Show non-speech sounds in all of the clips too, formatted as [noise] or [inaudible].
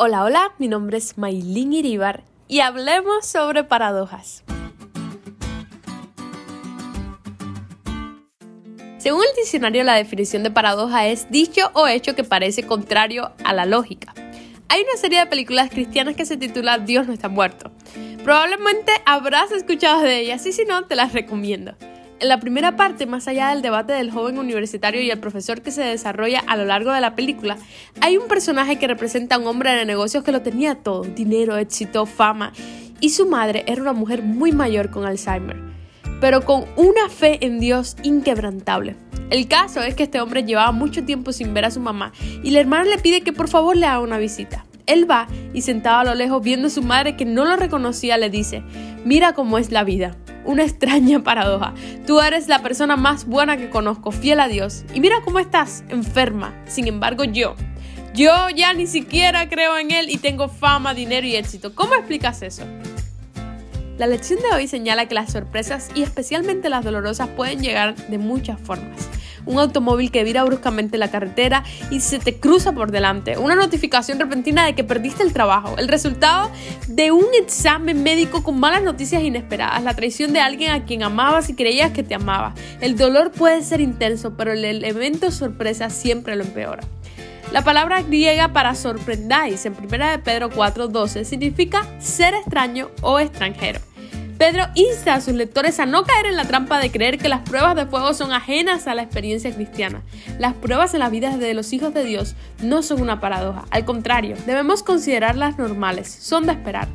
Hola, hola, mi nombre es Maylin Iribar y hablemos sobre paradojas. Según el diccionario, la definición de paradoja es dicho o hecho que parece contrario a la lógica. Hay una serie de películas cristianas que se titula Dios no está muerto. Probablemente habrás escuchado de ellas y si no, te las recomiendo. En la primera parte, más allá del debate del joven universitario y el profesor que se desarrolla a lo largo de la película, hay un personaje que representa a un hombre de negocios que lo tenía todo, dinero, éxito, fama, y su madre era una mujer muy mayor con Alzheimer, pero con una fe en Dios inquebrantable. El caso es que este hombre llevaba mucho tiempo sin ver a su mamá y la hermana le pide que por favor le haga una visita. Él va y sentado a lo lejos viendo a su madre que no lo reconocía le dice, mira cómo es la vida una extraña [laughs] paradoja. Tú eres la persona más buena que conozco, fiel a Dios. Y mira cómo estás, enferma. Sin embargo, yo. Yo ya ni siquiera creo en Él y tengo fama, dinero y éxito. ¿Cómo explicas eso? La lección de hoy señala que las sorpresas y especialmente las dolorosas pueden llegar de muchas formas un automóvil que vira bruscamente la carretera y se te cruza por delante, una notificación repentina de que perdiste el trabajo, el resultado de un examen médico con malas noticias inesperadas, la traición de alguien a quien amabas y creías que te amaba. El dolor puede ser intenso, pero el elemento sorpresa siempre lo empeora. La palabra griega para sorprendáis en 1 de Pedro 4:12 significa ser extraño o extranjero. Pedro insta a sus lectores a no caer en la trampa de creer que las pruebas de fuego son ajenas a la experiencia cristiana. Las pruebas en la vida de los hijos de Dios no son una paradoja, al contrario, debemos considerarlas normales, son de esperar.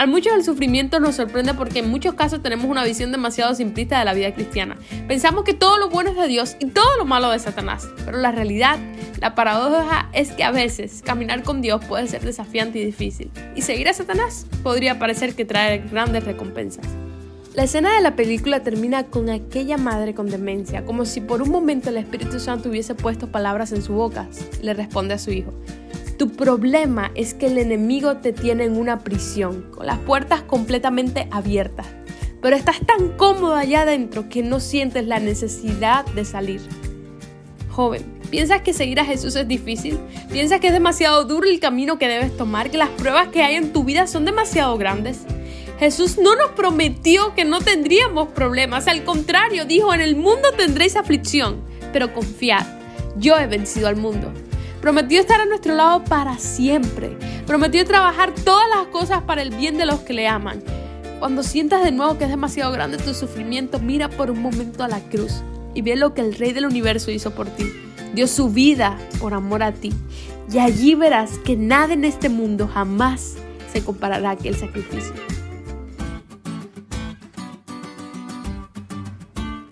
A muchos el sufrimiento nos sorprende porque en muchos casos tenemos una visión demasiado simplista de la vida cristiana. Pensamos que todo lo bueno es de Dios y todo lo malo de Satanás. Pero la realidad, la paradoja es que a veces caminar con Dios puede ser desafiante y difícil. Y seguir a Satanás podría parecer que trae grandes recompensas. La escena de la película termina con aquella madre con demencia, como si por un momento el Espíritu Santo hubiese puesto palabras en su boca. Le responde a su hijo. Tu problema es que el enemigo te tiene en una prisión, con las puertas completamente abiertas. Pero estás tan cómodo allá adentro que no sientes la necesidad de salir. Joven, ¿piensas que seguir a Jesús es difícil? ¿Piensas que es demasiado duro el camino que debes tomar? ¿Que las pruebas que hay en tu vida son demasiado grandes? Jesús no nos prometió que no tendríamos problemas. Al contrario, dijo, en el mundo tendréis aflicción, pero confiad, yo he vencido al mundo. Prometió estar a nuestro lado para siempre. Prometió trabajar todas las cosas para el bien de los que le aman. Cuando sientas de nuevo que es demasiado grande tu sufrimiento, mira por un momento a la cruz y ve lo que el Rey del Universo hizo por ti. Dio su vida por amor a ti. Y allí verás que nada en este mundo jamás se comparará a aquel sacrificio.